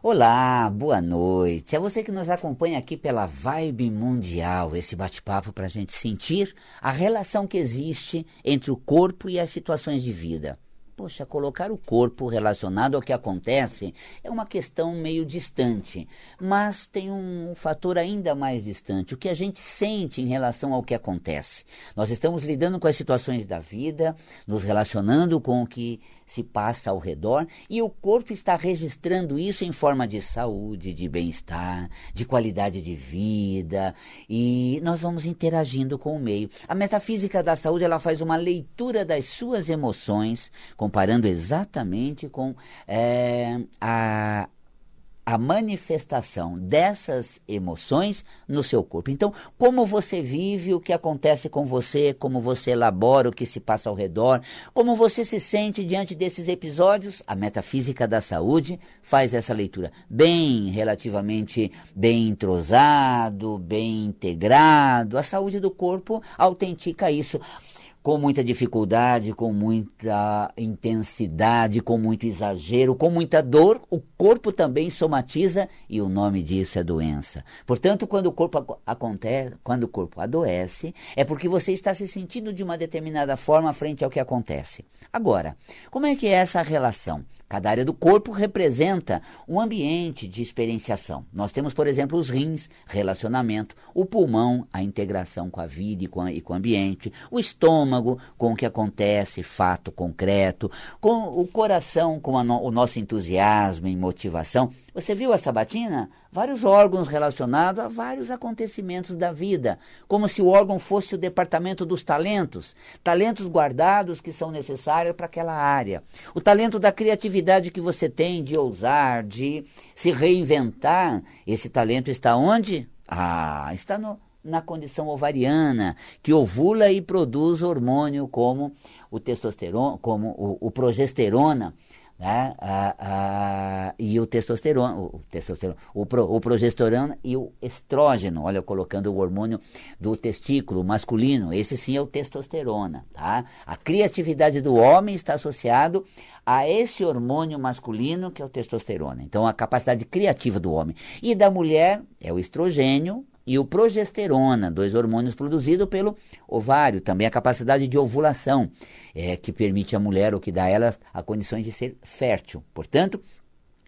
Olá, boa noite. É você que nos acompanha aqui pela Vibe Mundial, esse bate-papo para a gente sentir a relação que existe entre o corpo e as situações de vida. Poxa, colocar o corpo relacionado ao que acontece é uma questão meio distante, mas tem um fator ainda mais distante, o que a gente sente em relação ao que acontece. Nós estamos lidando com as situações da vida, nos relacionando com o que se passa ao redor e o corpo está registrando isso em forma de saúde, de bem-estar, de qualidade de vida e nós vamos interagindo com o meio. A metafísica da saúde ela faz uma leitura das suas emoções, comparando exatamente com é, a, a manifestação dessas emoções no seu corpo. Então, como você vive o que acontece com você, como você elabora o que se passa ao redor, como você se sente diante desses episódios, a metafísica da saúde faz essa leitura bem, relativamente bem entrosado, bem integrado. A saúde do corpo autentica isso com muita dificuldade, com muita intensidade, com muito exagero, com muita dor, o corpo também somatiza e o nome disso é doença. Portanto, quando o corpo acontece, quando o corpo adoece, é porque você está se sentindo de uma determinada forma frente ao que acontece. Agora, como é que é essa relação? Cada área do corpo representa um ambiente de experienciação. Nós temos, por exemplo, os rins, relacionamento, o pulmão, a integração com a vida e com, a, e com o ambiente, o estômago, com o que acontece, fato concreto, com o coração, com no, o nosso entusiasmo e motivação. Você viu a sabatina? vários órgãos relacionados a vários acontecimentos da vida, como se o órgão fosse o departamento dos talentos, talentos guardados que são necessários para aquela área. O talento da criatividade que você tem de ousar, de se reinventar, esse talento está onde? Ah, está no, na condição ovariana, que ovula e produz hormônio como o testosterona, como o, o progesterona né? Ah, ah, e o testosterona, o, testosterona o, pro, o progesterona e o estrógeno, olha, colocando o hormônio do testículo masculino, esse sim é o testosterona. Tá? A criatividade do homem está associado a esse hormônio masculino que é o testosterona. Então, a capacidade criativa do homem. E da mulher é o estrogênio, e o progesterona, dois hormônios produzidos pelo ovário, também a capacidade de ovulação, é, que permite à mulher ou que dá a ela a condições de ser fértil. Portanto,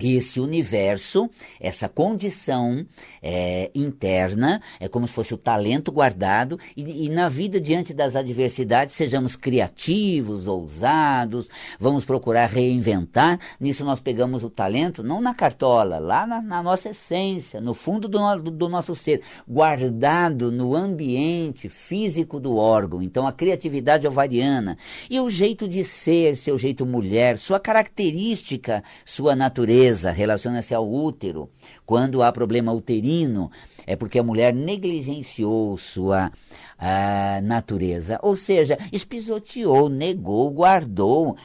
esse universo, essa condição é, interna, é como se fosse o talento guardado, e, e, na vida, diante das adversidades, sejamos criativos, ousados, vamos procurar reinventar. Nisso nós pegamos o talento, não na cartola, lá na, na nossa essência, no fundo do, do, do nosso ser, guardado no ambiente físico do órgão. Então, a criatividade ovariana e o jeito de ser, seu jeito mulher, sua característica, sua natureza relaciona-se ao útero. Quando há problema uterino, é porque a mulher negligenciou sua uh, natureza, ou seja, espisoteou, negou, guardou, uh,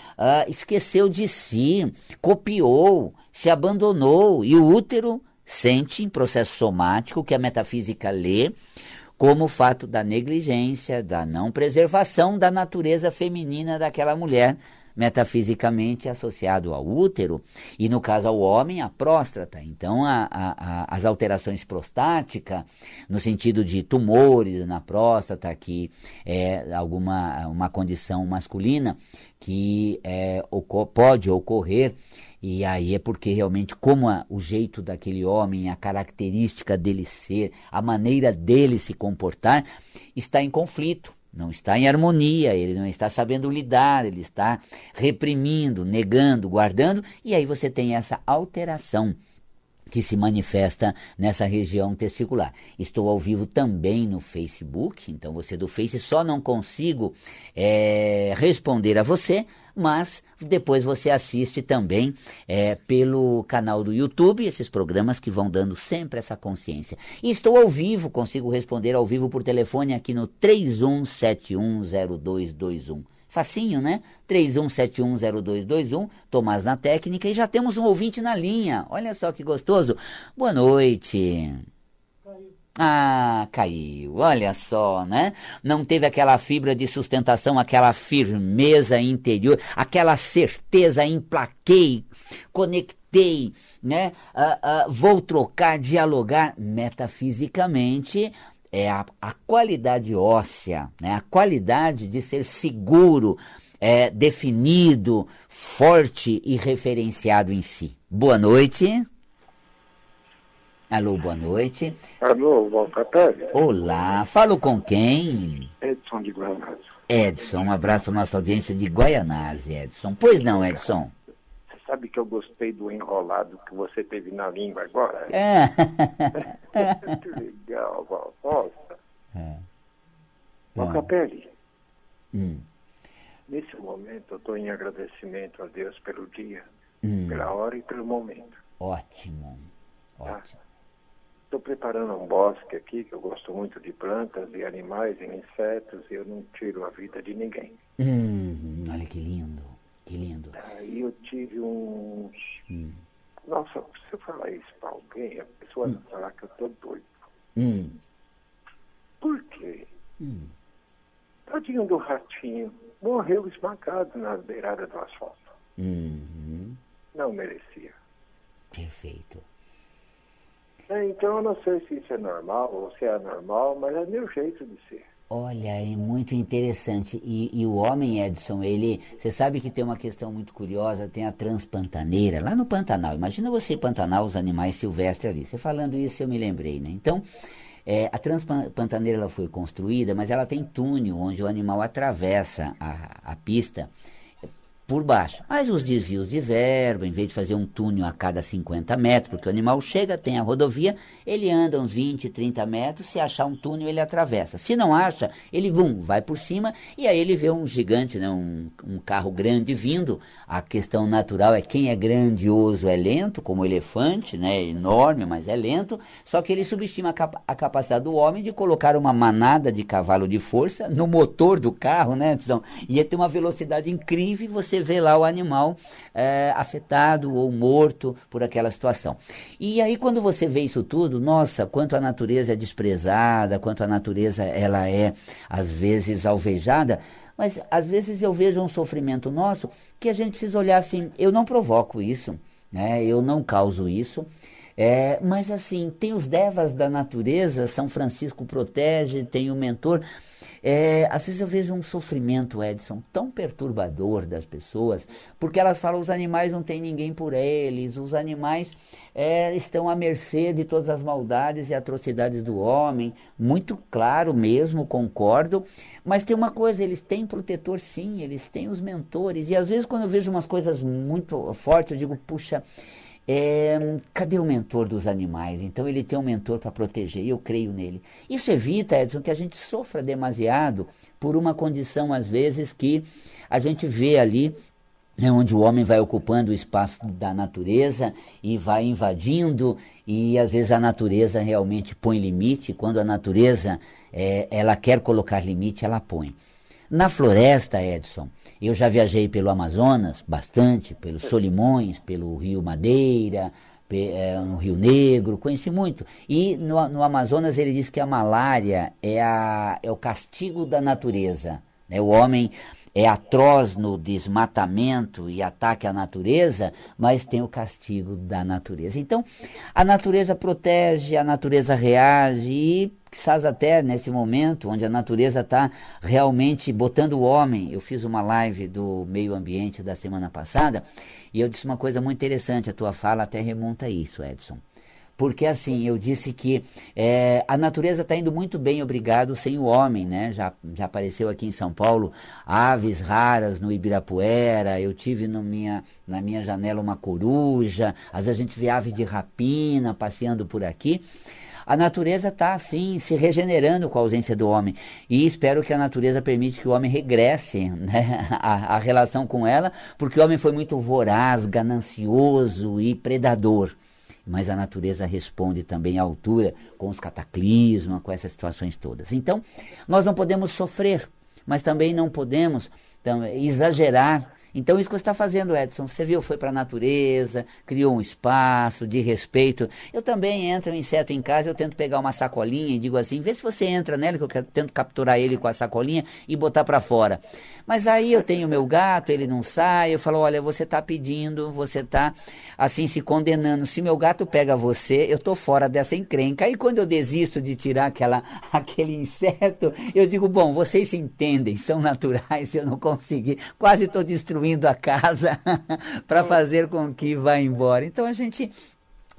esqueceu de si, copiou, se abandonou, e o útero sente em processo somático que a metafísica lê como o fato da negligência, da não preservação da natureza feminina daquela mulher metafisicamente associado ao útero e, no caso ao homem, a próstata. Então, a, a, a, as alterações prostáticas, no sentido de tumores na próstata, que é alguma uma condição masculina que é, pode ocorrer e aí é porque realmente, como a, o jeito daquele homem, a característica dele ser, a maneira dele se comportar, está em conflito não está em harmonia, ele não está sabendo lidar, ele está reprimindo, negando, guardando, e aí você tem essa alteração que se manifesta nessa região testicular. Estou ao vivo também no Facebook, então você do Face só não consigo é, responder a você, mas depois você assiste também é, pelo canal do YouTube, esses programas que vão dando sempre essa consciência. E estou ao vivo, consigo responder ao vivo por telefone aqui no 31710221. Facinho, né? 31710221, Tomás na técnica, e já temos um ouvinte na linha. Olha só que gostoso. Boa noite. Ah, caiu, olha só, né? Não teve aquela fibra de sustentação, aquela firmeza interior, aquela certeza, emplaquei, conectei, né? Ah, ah, vou trocar, dialogar metafisicamente. É a, a qualidade óssea, né? a qualidade de ser seguro, é, definido, forte e referenciado em si. Boa noite. Alô, boa noite. Alô, Pérez. Olá, falo com quem? Edson de Guaianazes. Edson, um abraço para nossa audiência de Guaianazes, Edson. Pois não, Edson? Você sabe que eu gostei do enrolado que você teve na língua agora? É. que legal, Walter. Nossa. é. Hum, nesse momento eu estou em agradecimento a Deus pelo dia, hum, pela hora e pelo momento. ótimo, ótimo. Estou preparando um bosque aqui, que eu gosto muito de plantas e animais e insetos, e eu não tiro a vida de ninguém. Hum, olha que lindo, que lindo. Aí eu tive uns. Hum, Nossa, se eu falar isso para alguém, a pessoa vai falar que eu estou doido. hum, Por quê? hum. Tadinho do ratinho. Morreu esmagado na beirada do asfalto. Uhum, Não merecia. perfeito. É, então eu não sei se isso é normal ou se é anormal, mas é meu jeito de ser. Olha, é muito interessante. E, e o homem, Edson, ele. Você sabe que tem uma questão muito curiosa: tem a transpantaneira, lá no Pantanal. Imagina você, Pantanal, os animais silvestres ali. Você falando isso, eu me lembrei, né? Então, é, a transpantaneira ela foi construída, mas ela tem túnel onde o animal atravessa a, a pista por baixo. Mas os desvios de verba, em vez de fazer um túnel a cada 50 metros, porque o animal chega, tem a rodovia, ele anda uns 20, 30 metros, se achar um túnel, ele atravessa. Se não acha, ele vum, vai por cima e aí ele vê um gigante, né, um, um carro grande vindo. A questão natural é quem é grandioso é lento, como o elefante, né, enorme, mas é lento, só que ele subestima a, capa a capacidade do homem de colocar uma manada de cavalo de força no motor do carro, né, Edson? Ia ter uma velocidade incrível e você vê lá o animal é, afetado ou morto por aquela situação. E aí quando você vê isso tudo, nossa, quanto a natureza é desprezada, quanto a natureza ela é às vezes alvejada, mas às vezes eu vejo um sofrimento nosso que a gente precisa olhar assim, eu não provoco isso, né? Eu não causo isso. É, mas assim, tem os devas da natureza, São Francisco protege, tem o mentor. É, às vezes eu vejo um sofrimento, Edson, tão perturbador das pessoas, porque elas falam os animais não tem ninguém por eles, os animais é, estão à mercê de todas as maldades e atrocidades do homem. Muito claro mesmo, concordo. Mas tem uma coisa, eles têm protetor sim, eles têm os mentores. E às vezes quando eu vejo umas coisas muito fortes, eu digo, puxa, é, cadê o mentor dos animais? Então ele tem um mentor para proteger, e eu creio nele. Isso evita, Edson, que a gente sofra demasiado por uma condição, às vezes, que a gente vê ali é onde o homem vai ocupando o espaço da natureza e vai invadindo e às vezes a natureza realmente põe limite. Quando a natureza é, ela quer colocar limite, ela põe. Na floresta, Edson, eu já viajei pelo Amazonas bastante, pelos Solimões, pelo Rio Madeira, é, no Rio Negro, conheci muito. E no, no Amazonas ele diz que a malária é, a, é o castigo da natureza. Né? O homem é atroz no desmatamento e ataque à natureza, mas tem o castigo da natureza. Então, a natureza protege, a natureza reage e, quizás até nesse momento onde a natureza está realmente botando o homem. Eu fiz uma live do meio ambiente da semana passada e eu disse uma coisa muito interessante, a tua fala até remonta a isso, Edson porque assim, eu disse que é, a natureza está indo muito bem, obrigado, sem o homem, né? Já, já apareceu aqui em São Paulo aves raras no Ibirapuera, eu tive no minha, na minha janela uma coruja, às vezes a gente vê ave de rapina passeando por aqui. A natureza está assim, se regenerando com a ausência do homem. E espero que a natureza permite que o homem regresse né, a, a relação com ela, porque o homem foi muito voraz, ganancioso e predador mas a natureza responde também à altura com os cataclismos, com essas situações todas. Então, nós não podemos sofrer, mas também não podemos exagerar Então, isso que você está fazendo, Edson, você viu, foi para a natureza, criou um espaço de respeito. Eu também entro um inseto em casa, eu tento pegar uma sacolinha e digo assim, vê se você entra nela, que eu quero, tento capturar ele com a sacolinha e botar para fora. Mas aí eu tenho meu gato, ele não sai, eu falo, olha, você está pedindo, você está assim se condenando. Se meu gato pega você, eu tô fora dessa encrenca. Aí quando eu desisto de tirar aquela, aquele inseto, eu digo, bom, vocês se entendem, são naturais, eu não consegui, quase estou destruindo a casa para fazer com que vá embora. Então a gente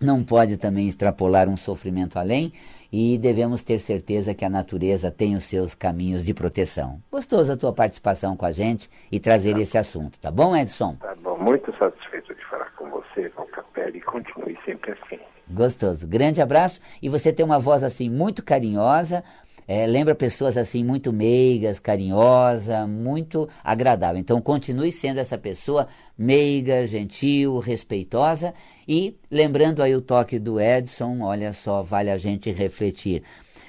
não pode também extrapolar um sofrimento além, e devemos ter certeza que a natureza tem os seus caminhos de proteção. Gostoso a tua participação com a gente e trazer tá. esse assunto, tá bom, Edson? Tá bom, muito satisfeito de falar com você, com Capelli, e continue sempre assim. Gostoso. Grande abraço e você tem uma voz assim muito carinhosa, é, lembra pessoas assim muito meigas, carinhosa, muito agradável. Então continue sendo essa pessoa meiga, gentil, respeitosa e lembrando aí o toque do Edson, olha só, vale a gente refletir.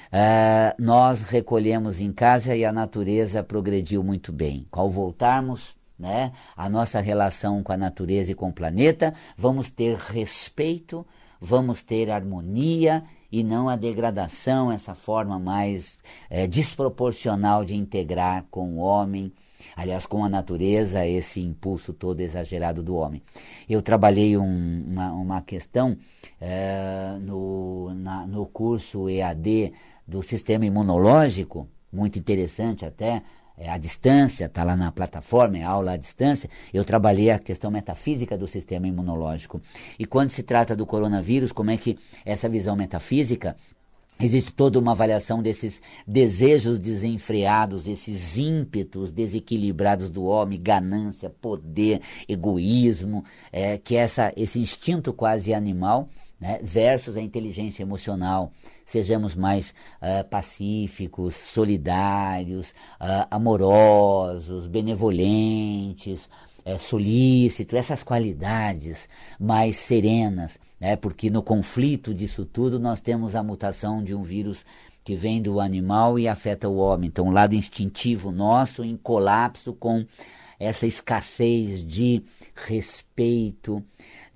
Uh, nós recolhemos em casa e a natureza progrediu muito bem. Ao voltarmos né, a nossa relação com a natureza e com o planeta, vamos ter respeito, vamos ter harmonia e não a degradação, essa forma mais é, desproporcional de integrar com o homem, aliás, com a natureza, esse impulso todo exagerado do homem. Eu trabalhei um, uma, uma questão é, no, na, no curso EAD do sistema imunológico, muito interessante até, é, à distância, está lá na plataforma, é aula à distância, eu trabalhei a questão metafísica do sistema imunológico. E quando se trata do coronavírus, como é que essa visão metafísica Existe toda uma avaliação desses desejos desenfreados, esses ímpetos desequilibrados do homem, ganância, poder, egoísmo, é, que é essa, esse instinto quase animal, né, versus a inteligência emocional, sejamos mais uh, pacíficos, solidários, uh, amorosos, benevolentes, uh, solícitos, essas qualidades mais serenas, né? porque no conflito disso tudo nós temos a mutação de um vírus que vem do animal e afeta o homem. Então, o lado instintivo nosso em colapso com essa escassez de respeito,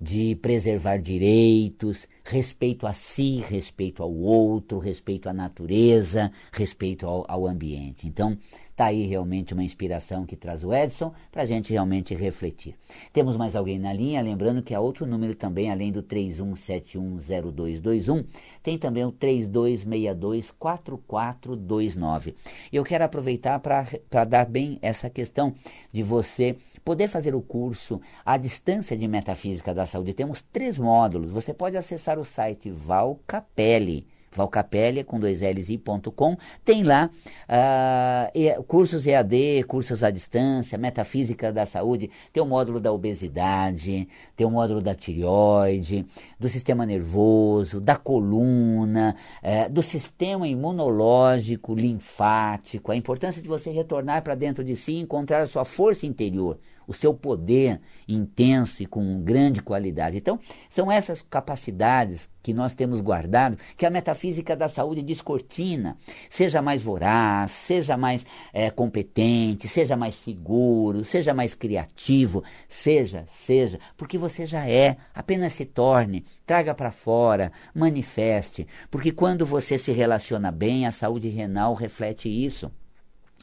de preservar direitos, respeito a si, respeito ao outro, respeito à natureza, respeito ao, ao ambiente. Então, Está aí realmente uma inspiração que traz o Edson para a gente realmente refletir. Temos mais alguém na linha, lembrando que há outro número também, além do 31710221, tem também o 32624429. Eu quero aproveitar para dar bem essa questão de você poder fazer o curso à distância de Metafísica da Saúde. Temos três módulos. Você pode acessar o site Val Capelli Valcapelli, com dois L's e ponto com, tem lá uh, cursos EAD, cursos à distância, metafísica da saúde, tem o módulo da obesidade, tem o módulo da tireoide, do sistema nervoso, da coluna, uh, do sistema imunológico, linfático, a importância de você retornar para dentro de si e encontrar a sua força interior o seu poder intenso e com grande qualidade. Então, são essas capacidades que nós temos guardado, que a metafísica da saúde descortina. Seja mais voraz, seja mais é, competente, seja mais seguro, seja mais criativo, seja, seja, porque você já é, apenas se torne, traga para fora, manifeste, porque quando você se relaciona bem, a saúde renal reflete isso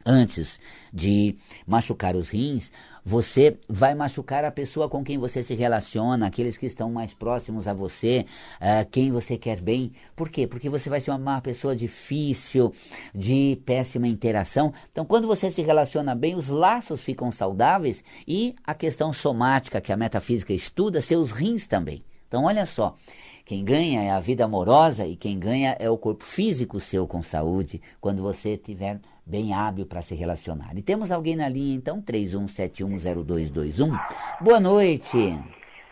antes de machucar os rins, você vai machucar a pessoa com quem você se relaciona, aqueles que estão mais próximos a você, uh, quem você quer bem. Por quê? Porque você vai ser uma pessoa difícil, de péssima interação. Então, quando você se relaciona bem, os laços ficam saudáveis e a questão somática que a metafísica estuda, seus rins também. Então, olha só. Quem ganha é a vida amorosa e quem ganha é o corpo físico seu com saúde, quando você tiver bem hábil para se relacionar. E temos alguém na linha, então, 31710221. Boa noite.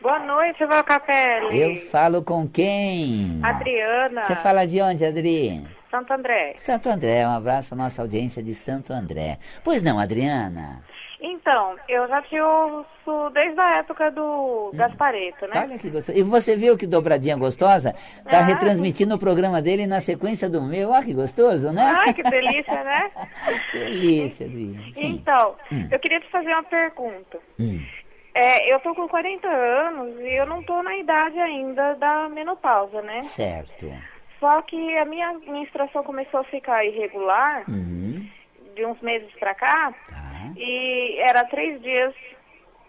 Boa noite, Val Capelli. Eu falo com quem? Adriana. Você fala de onde, Adri? Santo André. Santo André, um abraço para nossa audiência de Santo André. Pois não, Adriana? Então, eu já te ouço desde a época do Gaspareto, né? Olha que gostoso. E você viu que dobradinha gostosa? Tá Ah. retransmitindo o programa dele na sequência do meu. Olha que gostoso, né? Ai, que delícia, né? Delícia, Adriana. Sim. Então, eu queria te fazer uma pergunta. Hum. É, eu tô com 40 anos e eu não tô na idade ainda da menopausa, né? Certo. Só que a minha menstruação começou a ficar irregular Uhum. De uns meses pra cá Tá. e era três dias,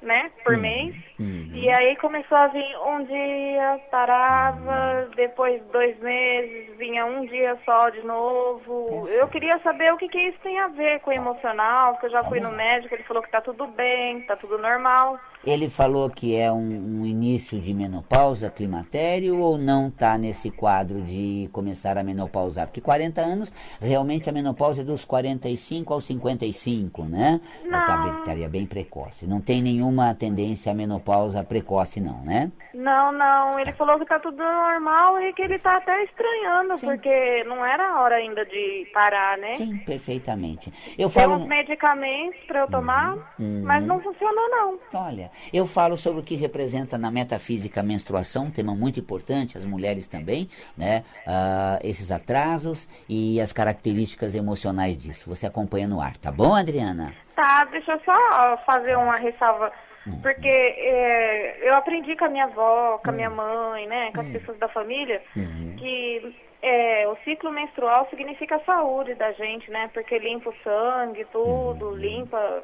né, por mês. uhum. E aí começou a vir um dia, parava, depois dois meses, vinha um dia só de novo. Eu queria saber o que, que isso tem a ver com o emocional, porque eu já fui no médico, ele falou que tá tudo bem, tá tudo normal. Ele falou que é um, um início de menopausa, climatério, ou não está nesse quadro de começar a menopausar? Porque 40 anos, realmente a menopausa é dos 45 aos 55, né? Não. Tá bem- Estaria bem precoce. Não tem nenhuma tendência à menopausa precoce, não, né? Não, não, ele falou que tá tudo normal e que ele tá até estranhando, porque não era a hora ainda de parar, né? Sim, perfeitamente. Eu Tem falo. uns medicamentos pra eu tomar, Uhum. mas não funcionou não. Olha, eu falo sobre o que representa na metafísica a menstruação, um tema muito importante, as mulheres também, né? Ah, esses atrasos e as características emocionais disso. Você acompanha no ar, tá bom, Adriana? Tá, deixa eu só fazer uma ressalva. Hum. Porque é, eu aprendi com a minha avó, com a Hum. minha mãe, né, com as pessoas da família, Uhum. que é, o ciclo menstrual significa a saúde da gente, né? Porque limpa o sangue, tudo, Uhum. limpa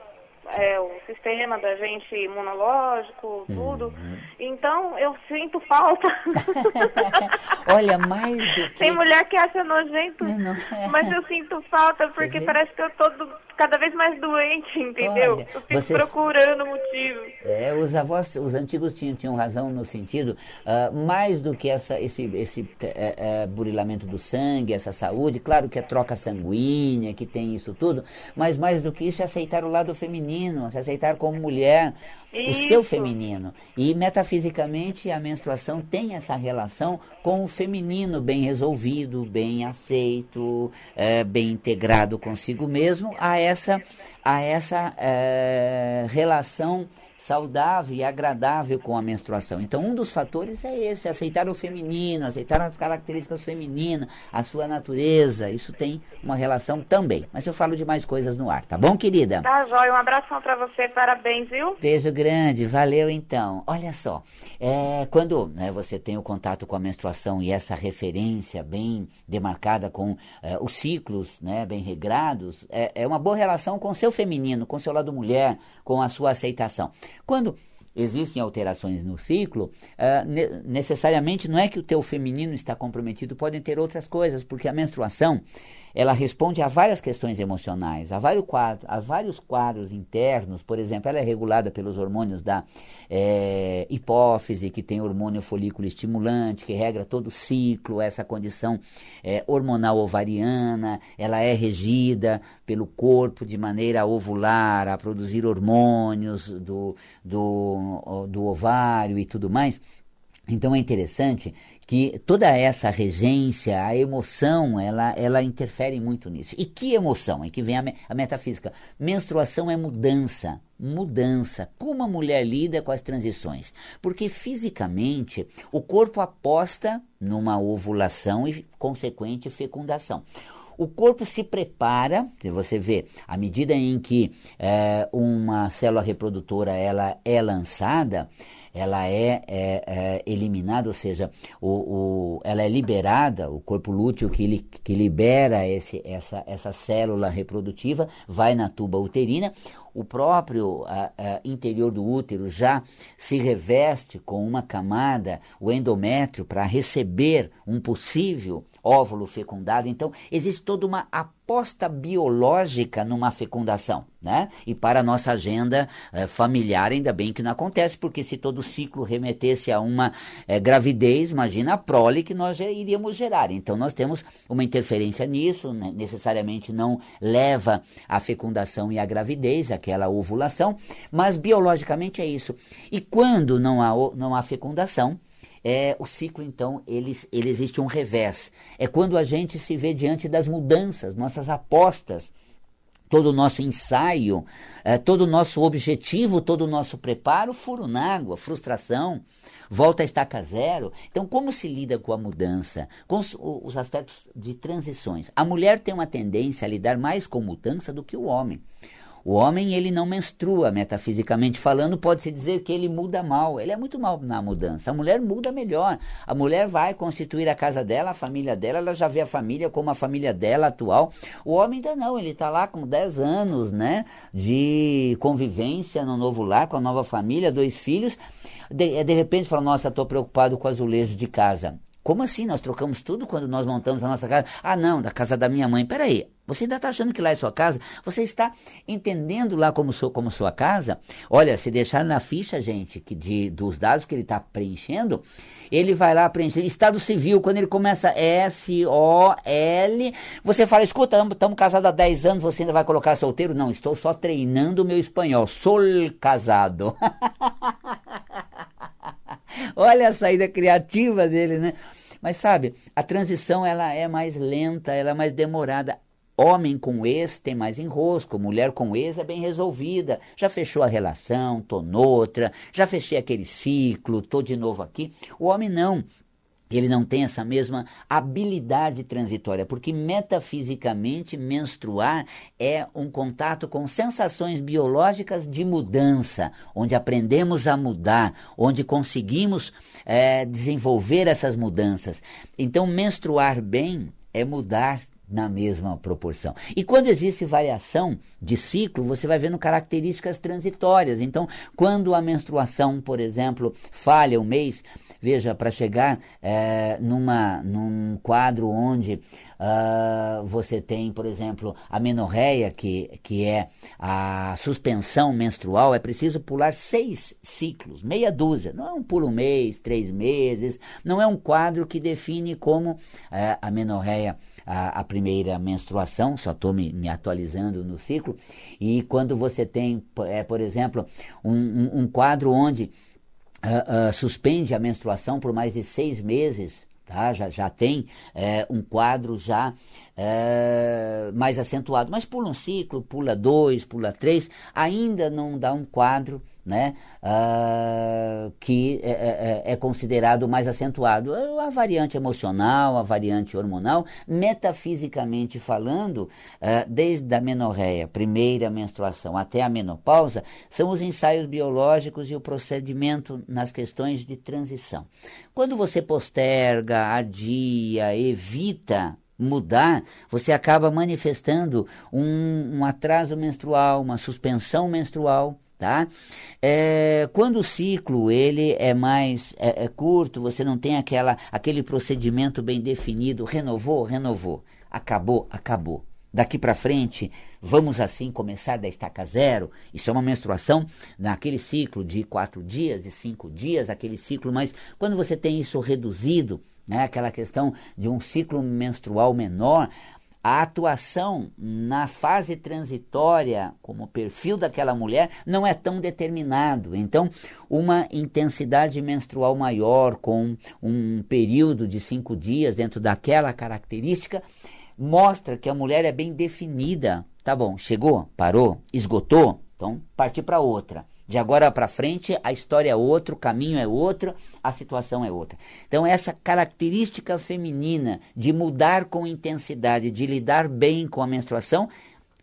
é, o sistema da gente imunológico, tudo. Uhum. Então eu sinto falta. Olha, mais do que. Tem mulher que acha nojento, Não, não. mas eu sinto falta porque parece que eu tô do- cada vez mais doente, entendeu? Olha, eu fico vocês- procurando motivo. É, os avós, os antigos tinham, tinham razão no sentido, ah, mais do que essa, esse, esse eh, eh, burilamento do sangue, essa saúde, claro que é troca sanguínea, que tem isso tudo, mas mais do que isso é aceitar o lado feminino, se aceitar como mulher, o seu Isso. feminino. E metafisicamente a menstruação tem essa relação com o feminino bem resolvido, bem aceito, eh, bem integrado consigo mesmo, a essa, a essa eh, relação saudável e agradável com a menstruação. Então, um dos fatores é esse, aceitar o feminino, aceitar as características femininas, a sua natureza. Isso tem uma relação também. Mas eu falo de mais coisas no ar, tá bom, querida? Tá, Jóia, um abração pra você, parabéns, viu? Beijo grande, valeu então. Olha só, é, quando né, você tem o contato com a menstruação e essa referência bem demarcada com é, os ciclos né, bem regrados, é, é uma boa relação com o seu feminino, com o seu lado mulher, com a sua aceitação. Quando existem alterações no ciclo, ah, ne- necessariamente não é que o teu feminino está comprometido, podem ter outras coisas, porque a menstruação ela responde a várias questões emocionais, a vários quadros, a vários quadros internos, por exemplo, ela é regulada pelos hormônios da eh, hipófise, que tem hormônio folículo estimulante, que regra todo o ciclo, essa condição eh, hormonal ovariana, ela é regida pelo corpo de maneira ovular, a produzir hormônios do, do, do ovário e tudo mais. Então é interessante que toda essa regência, a emoção, ela, ela interfere muito nisso. E que emoção? É que vem a, me- a metafísica. Menstruação é mudança. Mudança. Como a mulher lida com as transições? Porque fisicamente o corpo aposta numa ovulação e consequente fecundação. O corpo se prepara, se você vê, à medida em que eh, uma célula reprodutora ela é lançada, ela é, é, é, eliminada, ou seja, o, o, ela é liberada, o corpo lúteo que, li, que libera esse, essa, essa célula reprodutiva vai na tuba uterina, o próprio a, a, interior do útero já se reveste com uma camada, o endométrio, para receber um possível óvulo fecundado. Então, existe toda uma aposta biológica numa fecundação, né? E para a nossa agenda eh, familiar, ainda bem que não acontece, porque se todo ciclo remetesse a uma eh, gravidez, imagina a prole que nós iríamos gerar. Então, nós temos uma interferência nisso, né? necessariamente não leva à fecundação e à gravidez, aquela ovulação, mas biologicamente é isso. E quando não há, não há fecundação, é, o ciclo, então, ele, ele existe um revés. É quando a gente se vê diante das mudanças, nossas apostas todo o nosso ensaio, é, todo o nosso objetivo, todo o nosso preparo, furo na água, frustração, volta a estaca zero. Então, como se lida com a mudança, com os, os aspectos de transições? A mulher tem uma tendência a lidar mais com mudança do que o homem. O homem, ele não menstrua, metafisicamente falando, pode-se dizer que ele muda mal. Ele é muito mal na mudança. A mulher muda melhor. A mulher vai constituir a casa dela, a família dela, ela já vê a família como a família dela atual. O homem ainda não, ele está lá com 10 anos, né, de convivência no novo lar, com a nova família, dois filhos. De, de repente fala, nossa, estou preocupado com azulejo de casa. Como assim? Nós trocamos tudo quando nós montamos a nossa casa? Ah, não, da casa da minha mãe. Peraí, você ainda está achando que lá é sua casa? Você está entendendo lá como, sua, como sua casa? Olha, se deixar na ficha, gente, que de, dos dados que ele está preenchendo, ele vai lá preencher. Estado civil, quando ele começa S-O-L, você fala, escuta, estamos casados há 10 anos, você ainda vai colocar solteiro? Não, estou só treinando o meu espanhol. Sou casado. Olha a saída criativa dele, né? Mas sabe, a transição ela é mais lenta, ela é mais demorada. Homem com ex tem mais enrosco, mulher com ex é bem resolvida. Já fechou a relação, tô noutra, já fechei aquele ciclo, tô de novo aqui. O homem não ele não tem essa mesma habilidade transitória, porque metafisicamente menstruar é um contato com sensações biológicas de mudança, onde aprendemos a mudar, onde conseguimos é, desenvolver essas mudanças. Então, menstruar bem é mudar na mesma proporção. E quando existe variação de ciclo, você vai vendo características transitórias. Então, quando a menstruação, por exemplo, falha um mês, Veja, para chegar é, numa, num quadro onde uh, você tem, por exemplo, a menorreia, que, que é a suspensão menstrual, é preciso pular seis ciclos, meia dúzia. Não é um pulo um mês, três meses, não é um quadro que define como uh, a menorreia a, a, primeira menstruação, só estou me, me, atualizando no ciclo, e quando você tem, é, por exemplo, um, um, um quadro onde uh, uh, suspende a menstruação por mais de seis meses, tá? já, já tem é, um quadro já é, mais acentuado. Mas pula um ciclo, pula dois, pula três, ainda não dá um quadro né, uh, que é, é, é, é, considerado mais acentuado. A variante emocional, a variante hormonal, metafisicamente falando, uh, desde a menorreia, primeira menstruação, até a menopausa, são os ensaios biológicos e o procedimento nas questões de transição. Quando você posterga, adia, evita mudar, você acaba manifestando um, um atraso menstrual, uma suspensão menstrual, tá? É, quando o ciclo ele é mais é, é curto, você não tem aquela, aquele procedimento bem definido, renovou, renovou, acabou, acabou. Daqui para frente, vamos assim começar da estaca zero. Isso é uma menstruação naquele ciclo de quatro dias, de cinco dias, aquele ciclo, mas quando você tem isso reduzido, né, aquela questão de um ciclo menstrual menor, a atuação na fase transitória, como perfil daquela mulher, não é tão determinado. Então, uma intensidade menstrual maior, com um período de cinco dias dentro daquela característica, mostra que a mulher é bem definida. Tá bom, chegou, parou, esgotou, então partir para outra. De agora para frente, a história é outra, o caminho é outro, a situação é outra. Então, essa característica feminina de mudar com intensidade, de lidar bem com a menstruação,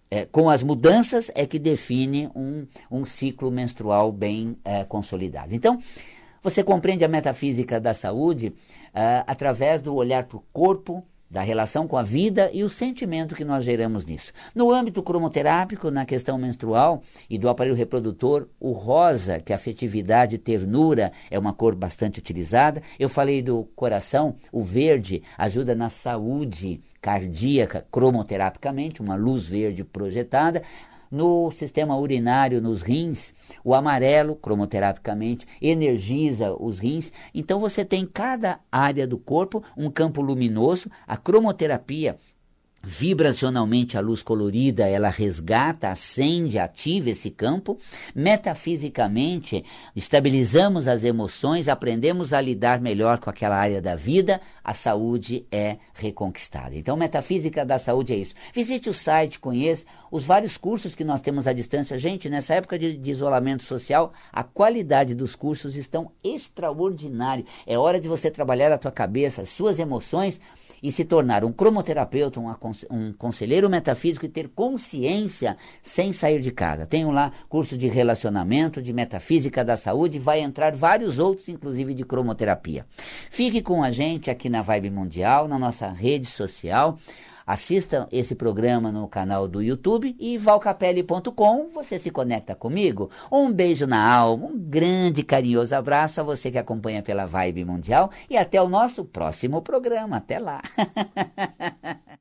é, com as mudanças, é que define um, um ciclo menstrual bem é, consolidado. Então, você compreende a metafísica da saúde é, através do olhar para o corpo, da relação com a vida e o sentimento que nós geramos nisso. No âmbito cromoterápico, na questão menstrual e do aparelho reprodutor, o rosa, que é afetividade ternura é uma cor bastante utilizada. Eu falei do coração, o verde ajuda na saúde cardíaca cromoterapicamente, uma luz verde projetada no sistema urinário, nos rins, o amarelo, cromoterapicamente, energiza os rins. Então você tem cada área do corpo um campo luminoso, a cromoterapia Vibracionalmente, a luz colorida ela resgata, acende, ativa esse campo. Metafisicamente, estabilizamos as emoções, aprendemos a lidar melhor com aquela área da vida, a saúde é reconquistada. Então, metafísica da saúde é isso. Visite o site, conheça os vários cursos que nós temos à distância. Gente, nessa época de, de isolamento social, a qualidade dos cursos estão extraordinário. É hora de você trabalhar a tua cabeça, as suas emoções e se tornar um cromoterapeuta, um, um conselheiro metafísico e ter consciência sem sair de casa. Tenho lá curso de relacionamento, de metafísica da saúde, vai entrar vários outros, inclusive de cromoterapia. Fique com a gente aqui na Vibe Mundial, na nossa rede social. Assista esse programa no canal do YouTube e valcapelli.com. Você se conecta comigo. Um beijo na alma, um grande carinhoso abraço a você que acompanha pela Vibe Mundial e até o nosso próximo programa. Até lá.